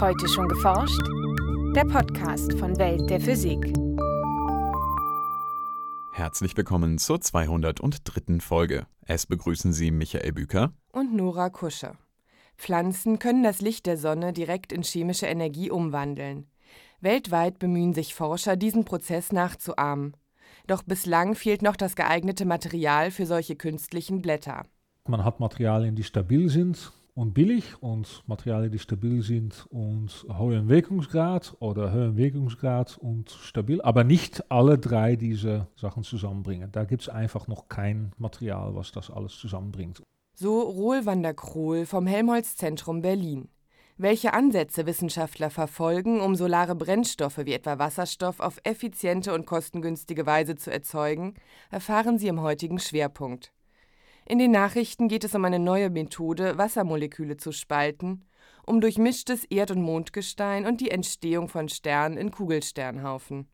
Heute schon geforscht? Der Podcast von Welt der Physik. Herzlich willkommen zur 203. Folge. Es begrüßen Sie Michael Büker und Nora Kusche. Pflanzen können das Licht der Sonne direkt in chemische Energie umwandeln. Weltweit bemühen sich Forscher, diesen Prozess nachzuahmen. Doch bislang fehlt noch das geeignete Material für solche künstlichen Blätter. Man hat Materialien, die stabil sind und billig und Materialien, die stabil sind und hohen Wirkungsgrad oder höheren Wirkungsgrad und stabil, aber nicht alle drei diese Sachen zusammenbringen. Da gibt es einfach noch kein Material, was das alles zusammenbringt. So Rohl van der Krohl vom Helmholtz-Zentrum Berlin. Welche Ansätze Wissenschaftler verfolgen, um solare Brennstoffe wie etwa Wasserstoff auf effiziente und kostengünstige Weise zu erzeugen, erfahren Sie im heutigen Schwerpunkt. In den Nachrichten geht es um eine neue Methode, Wassermoleküle zu spalten, um durchmischtes Erd- und Mondgestein und die Entstehung von Sternen in Kugelsternhaufen.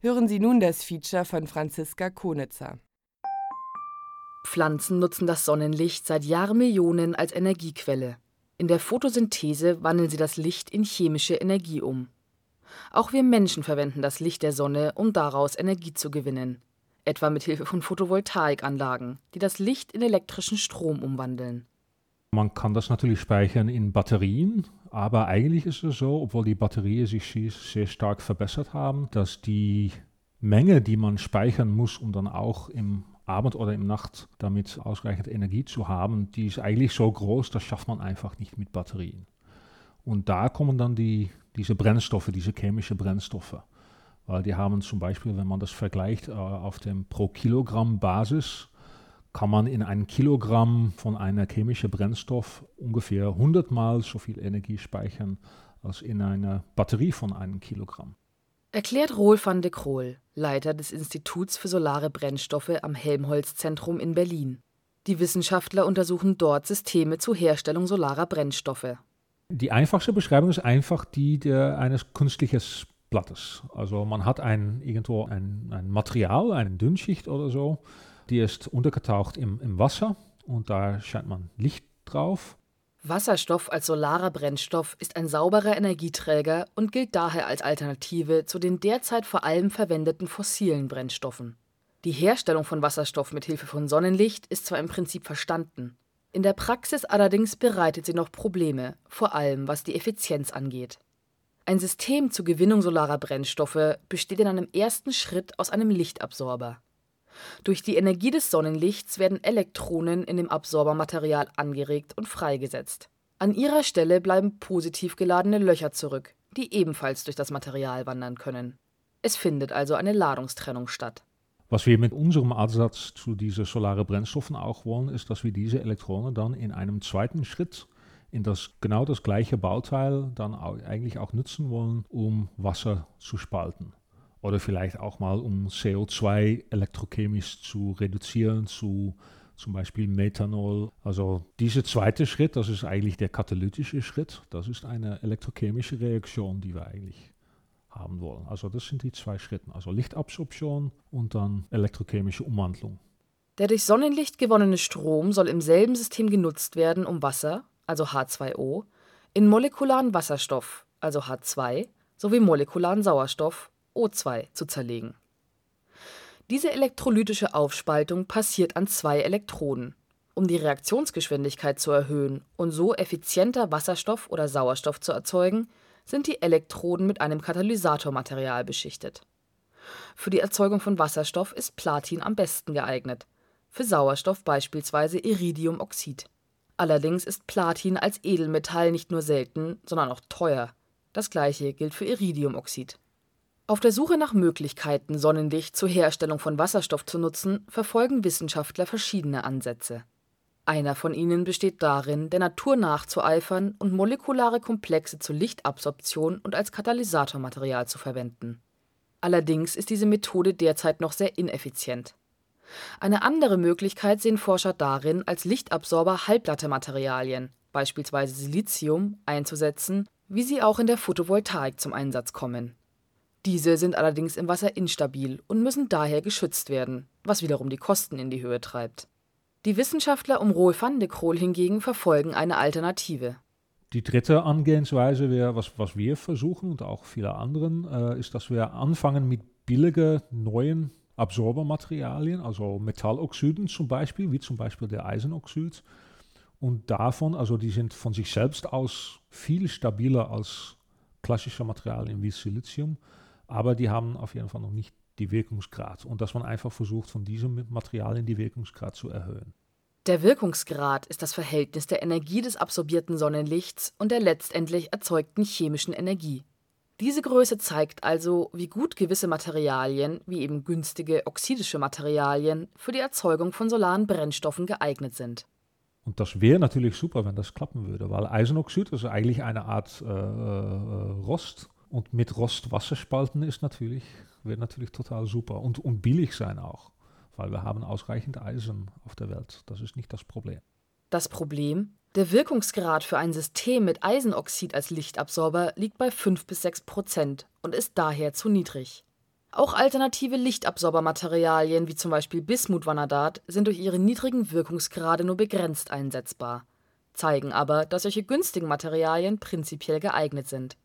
Hören Sie nun das Feature von Franziska Konitzer. Pflanzen nutzen das Sonnenlicht seit Jahrmillionen als Energiequelle. In der Photosynthese wandeln sie das Licht in chemische Energie um. Auch wir Menschen verwenden das Licht der Sonne, um daraus Energie zu gewinnen, etwa mit Hilfe von Photovoltaikanlagen, die das Licht in elektrischen Strom umwandeln. Man kann das natürlich speichern in Batterien, aber eigentlich ist es so, obwohl die Batterien sich sehr stark verbessert haben, dass die Menge, die man speichern muss, um dann auch im Abend oder im Nacht damit ausreichend Energie zu haben, die ist eigentlich so groß, das schafft man einfach nicht mit Batterien. Und da kommen dann die, diese Brennstoffe, diese chemischen Brennstoffe. Weil die haben zum Beispiel, wenn man das vergleicht äh, auf dem pro Kilogramm Basis, kann man in einem Kilogramm von einer chemischen Brennstoff ungefähr 100 Mal so viel Energie speichern als in einer Batterie von einem Kilogramm. Erklärt Roel van de Krohl, Leiter des Instituts für solare Brennstoffe am Helmholtz-Zentrum in Berlin. Die Wissenschaftler untersuchen dort Systeme zur Herstellung solarer Brennstoffe. Die einfachste Beschreibung ist einfach die der, eines künstlichen Blattes. Also man hat ein, irgendwo ein, ein Material, eine Dünnschicht oder so, die ist untergetaucht im, im Wasser und da scheint man Licht drauf Wasserstoff als solarer Brennstoff ist ein sauberer Energieträger und gilt daher als Alternative zu den derzeit vor allem verwendeten fossilen Brennstoffen. Die Herstellung von Wasserstoff mit Hilfe von Sonnenlicht ist zwar im Prinzip verstanden, in der Praxis allerdings bereitet sie noch Probleme, vor allem was die Effizienz angeht. Ein System zur Gewinnung solarer Brennstoffe besteht in einem ersten Schritt aus einem Lichtabsorber durch die Energie des Sonnenlichts werden Elektronen in dem Absorbermaterial angeregt und freigesetzt. An ihrer Stelle bleiben positiv geladene Löcher zurück, die ebenfalls durch das Material wandern können. Es findet also eine Ladungstrennung statt. Was wir mit unserem Ansatz zu diesen solaren Brennstoffen auch wollen, ist, dass wir diese Elektronen dann in einem zweiten Schritt in das genau das gleiche Bauteil dann eigentlich auch nutzen wollen, um Wasser zu spalten. Oder vielleicht auch mal, um CO2 elektrochemisch zu reduzieren zu zum Beispiel Methanol. Also dieser zweite Schritt, das ist eigentlich der katalytische Schritt. Das ist eine elektrochemische Reaktion, die wir eigentlich haben wollen. Also das sind die zwei Schritte. Also Lichtabsorption und dann elektrochemische Umwandlung. Der durch Sonnenlicht gewonnene Strom soll im selben System genutzt werden, um Wasser, also H2O, in molekularen Wasserstoff, also H2, sowie molekularen Sauerstoff, O2 zu zerlegen. Diese elektrolytische Aufspaltung passiert an zwei Elektroden. Um die Reaktionsgeschwindigkeit zu erhöhen und so effizienter Wasserstoff oder Sauerstoff zu erzeugen, sind die Elektroden mit einem Katalysatormaterial beschichtet. Für die Erzeugung von Wasserstoff ist Platin am besten geeignet, für Sauerstoff beispielsweise Iridiumoxid. Allerdings ist Platin als Edelmetall nicht nur selten, sondern auch teuer. Das gleiche gilt für Iridiumoxid auf der Suche nach Möglichkeiten, Sonnenlicht zur Herstellung von Wasserstoff zu nutzen, verfolgen Wissenschaftler verschiedene Ansätze. Einer von ihnen besteht darin, der Natur nachzueifern und molekulare Komplexe zur Lichtabsorption und als Katalysatormaterial zu verwenden. Allerdings ist diese Methode derzeit noch sehr ineffizient. Eine andere Möglichkeit sehen Forscher darin, als Lichtabsorber halbglatte Materialien, beispielsweise Silizium, einzusetzen, wie sie auch in der Photovoltaik zum Einsatz kommen diese sind allerdings im Wasser instabil und müssen daher geschützt werden, was wiederum die Kosten in die Höhe treibt. Die Wissenschaftler um Roel van de Krohl hingegen verfolgen eine Alternative. Die dritte Angehensweise, wäre, was, was wir versuchen und auch viele anderen, äh, ist, dass wir anfangen mit billigen neuen Absorbermaterialien, also Metalloxiden zum Beispiel, wie zum Beispiel der Eisenoxid. Und davon, also die sind von sich selbst aus viel stabiler als klassische Materialien wie Silizium, aber die haben auf jeden Fall noch nicht die Wirkungsgrad. Und dass man einfach versucht, von diesen Materialien die Wirkungsgrad zu erhöhen. Der Wirkungsgrad ist das Verhältnis der Energie des absorbierten Sonnenlichts und der letztendlich erzeugten chemischen Energie. Diese Größe zeigt also, wie gut gewisse Materialien, wie eben günstige oxidische Materialien, für die Erzeugung von solaren Brennstoffen geeignet sind. Und das wäre natürlich super, wenn das klappen würde, weil Eisenoxid ist eigentlich eine Art äh, äh Rost. Und mit Rost Wasser spalten ist natürlich, wäre natürlich total super und, und billig sein auch weil wir haben ausreichend Eisen auf der Welt. Das ist nicht das Problem. Das Problem? Der Wirkungsgrad für ein System mit Eisenoxid als Lichtabsorber liegt bei 5 bis 6 Prozent und ist daher zu niedrig. Auch alternative Lichtabsorbermaterialien wie zum Beispiel Bismutvanadat sind durch ihre niedrigen Wirkungsgrade nur begrenzt einsetzbar, zeigen aber, dass solche günstigen Materialien prinzipiell geeignet sind.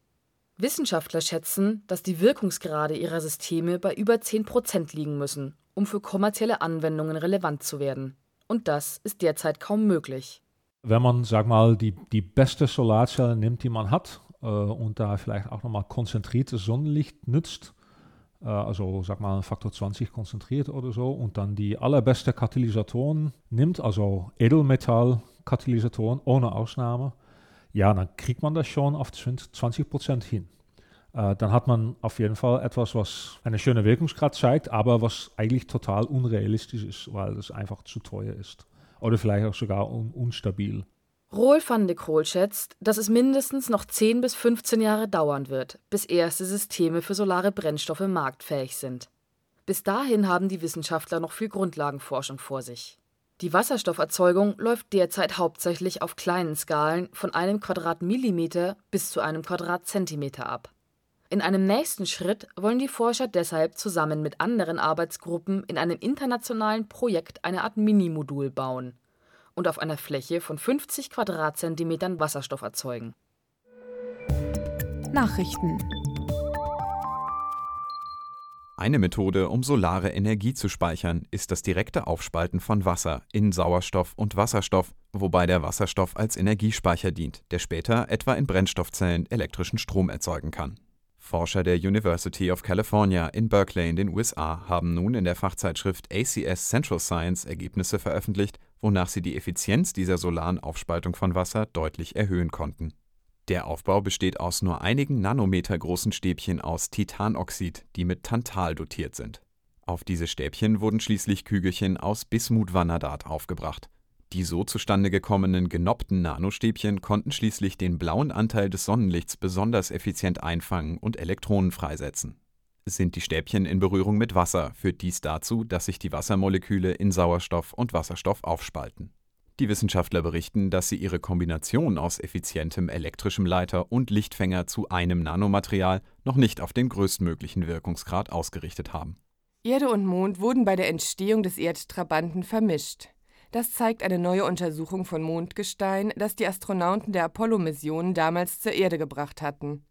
Wissenschaftler schätzen, dass die Wirkungsgrade ihrer Systeme bei über 10 Prozent liegen müssen, um für kommerzielle Anwendungen relevant zu werden. Und das ist derzeit kaum möglich. Wenn man, sag mal, die, die beste Solarzelle nimmt, die man hat, äh, und da vielleicht auch nochmal konzentriertes Sonnenlicht nützt, äh, also sag mal Faktor 20 konzentriert oder so, und dann die allerbeste Katalysatoren nimmt, also Edelmetall-Katalysatoren ohne Ausnahme, ja, dann kriegt man das schon auf 20 Prozent hin. Äh, dann hat man auf jeden Fall etwas, was eine schöne Wirkungsgrad zeigt, aber was eigentlich total unrealistisch ist, weil es einfach zu teuer ist. Oder vielleicht auch sogar un unstabil. Rohl van de Krohl schätzt, dass es mindestens noch 10 bis 15 Jahre dauern wird, bis erste Systeme für solare Brennstoffe marktfähig sind. Bis dahin haben die Wissenschaftler noch viel Grundlagenforschung vor sich. Die Wasserstofferzeugung läuft derzeit hauptsächlich auf kleinen Skalen von einem Quadratmillimeter bis zu einem Quadratzentimeter ab. In einem nächsten Schritt wollen die Forscher deshalb zusammen mit anderen Arbeitsgruppen in einem internationalen Projekt eine Art Minimodul bauen und auf einer Fläche von 50 Quadratzentimetern Wasserstoff erzeugen. Nachrichten eine Methode, um solare Energie zu speichern, ist das direkte Aufspalten von Wasser in Sauerstoff und Wasserstoff, wobei der Wasserstoff als Energiespeicher dient, der später etwa in Brennstoffzellen elektrischen Strom erzeugen kann. Forscher der University of California in Berkeley in den USA haben nun in der Fachzeitschrift ACS Central Science Ergebnisse veröffentlicht, wonach sie die Effizienz dieser solaren Aufspaltung von Wasser deutlich erhöhen konnten. Der Aufbau besteht aus nur einigen Nanometer großen Stäbchen aus Titanoxid, die mit Tantal dotiert sind. Auf diese Stäbchen wurden schließlich Kügelchen aus Bismutvanadat aufgebracht die so zustande gekommenen genoppten Nanostäbchen konnten schließlich den blauen Anteil des Sonnenlichts besonders effizient einfangen und Elektronen freisetzen. Sind die Stäbchen in Berührung mit Wasser, führt dies dazu, dass sich die Wassermoleküle in Sauerstoff und Wasserstoff aufspalten. Die Wissenschaftler berichten, dass sie ihre Kombination aus effizientem elektrischem Leiter und Lichtfänger zu einem Nanomaterial noch nicht auf den größtmöglichen Wirkungsgrad ausgerichtet haben. Erde und Mond wurden bei der Entstehung des Erdtrabanten vermischt. Das zeigt eine neue Untersuchung von Mondgestein, das die Astronauten der Apollo-Mission damals zur Erde gebracht hatten.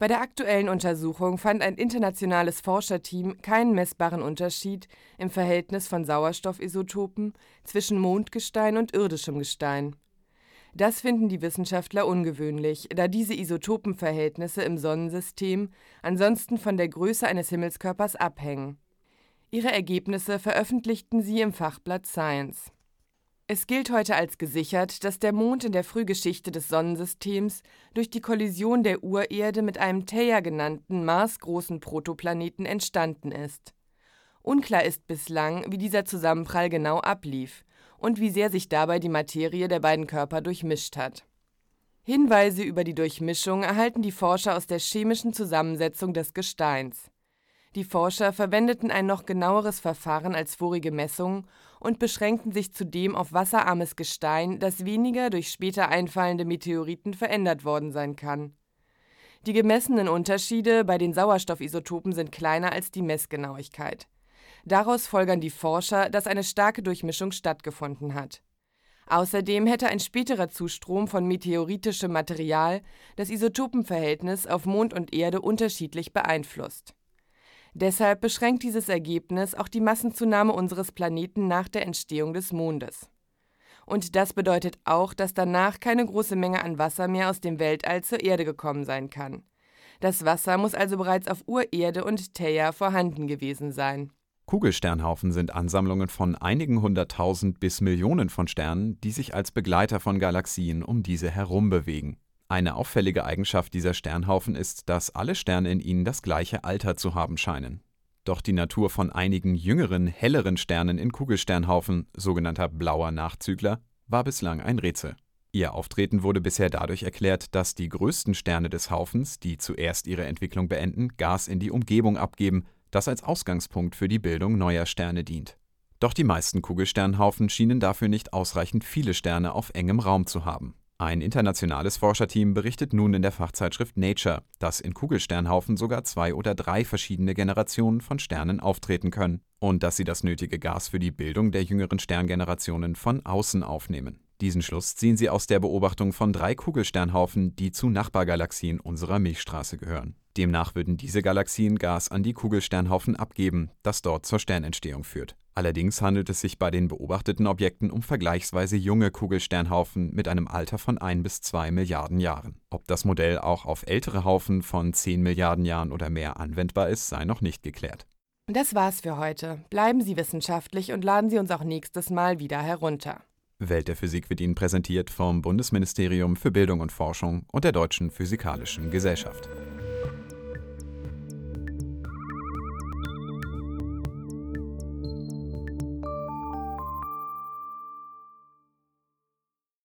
Bei der aktuellen Untersuchung fand ein internationales Forscherteam keinen messbaren Unterschied im Verhältnis von Sauerstoffisotopen zwischen Mondgestein und irdischem Gestein. Das finden die Wissenschaftler ungewöhnlich, da diese Isotopenverhältnisse im Sonnensystem ansonsten von der Größe eines Himmelskörpers abhängen. Ihre Ergebnisse veröffentlichten sie im Fachblatt Science. Es gilt heute als gesichert, dass der Mond in der Frühgeschichte des Sonnensystems durch die Kollision der Urerde mit einem Theia genannten marsgroßen Protoplaneten entstanden ist. Unklar ist bislang, wie dieser Zusammenprall genau ablief und wie sehr sich dabei die Materie der beiden Körper durchmischt hat. Hinweise über die Durchmischung erhalten die Forscher aus der chemischen Zusammensetzung des Gesteins. Die Forscher verwendeten ein noch genaueres Verfahren als vorige Messungen und beschränkten sich zudem auf wasserarmes Gestein, das weniger durch später einfallende Meteoriten verändert worden sein kann. Die gemessenen Unterschiede bei den Sauerstoffisotopen sind kleiner als die Messgenauigkeit. Daraus folgern die Forscher, dass eine starke Durchmischung stattgefunden hat. Außerdem hätte ein späterer Zustrom von meteoritischem Material das Isotopenverhältnis auf Mond und Erde unterschiedlich beeinflusst. Deshalb beschränkt dieses Ergebnis auch die Massenzunahme unseres Planeten nach der Entstehung des Mondes. Und das bedeutet auch, dass danach keine große Menge an Wasser mehr aus dem Weltall zur Erde gekommen sein kann. Das Wasser muss also bereits auf Urerde und Theia vorhanden gewesen sein. Kugelsternhaufen sind Ansammlungen von einigen hunderttausend bis Millionen von Sternen, die sich als Begleiter von Galaxien um diese herum bewegen. Eine auffällige Eigenschaft dieser Sternhaufen ist, dass alle Sterne in ihnen das gleiche Alter zu haben scheinen. Doch die Natur von einigen jüngeren, helleren Sternen in Kugelsternhaufen, sogenannter blauer Nachzügler, war bislang ein Rätsel. Ihr Auftreten wurde bisher dadurch erklärt, dass die größten Sterne des Haufens, die zuerst ihre Entwicklung beenden, Gas in die Umgebung abgeben das als Ausgangspunkt für die Bildung neuer Sterne dient. Doch die meisten Kugelsternhaufen schienen dafür nicht ausreichend viele Sterne auf engem Raum zu haben. Ein internationales Forscherteam berichtet nun in der Fachzeitschrift Nature, dass in Kugelsternhaufen sogar zwei oder drei verschiedene Generationen von Sternen auftreten können und dass sie das nötige Gas für die Bildung der jüngeren Sterngenerationen von außen aufnehmen. Diesen Schluss ziehen sie aus der Beobachtung von drei Kugelsternhaufen, die zu Nachbargalaxien unserer Milchstraße gehören. Demnach würden diese Galaxien Gas an die Kugelsternhaufen abgeben, das dort zur Sternentstehung führt. Allerdings handelt es sich bei den beobachteten Objekten um vergleichsweise junge Kugelsternhaufen mit einem Alter von 1 bis 2 Milliarden Jahren. Ob das Modell auch auf ältere Haufen von 10 Milliarden Jahren oder mehr anwendbar ist, sei noch nicht geklärt. Das war's für heute. Bleiben Sie wissenschaftlich und laden Sie uns auch nächstes Mal wieder herunter. Welt der Physik wird Ihnen präsentiert vom Bundesministerium für Bildung und Forschung und der Deutschen Physikalischen Gesellschaft.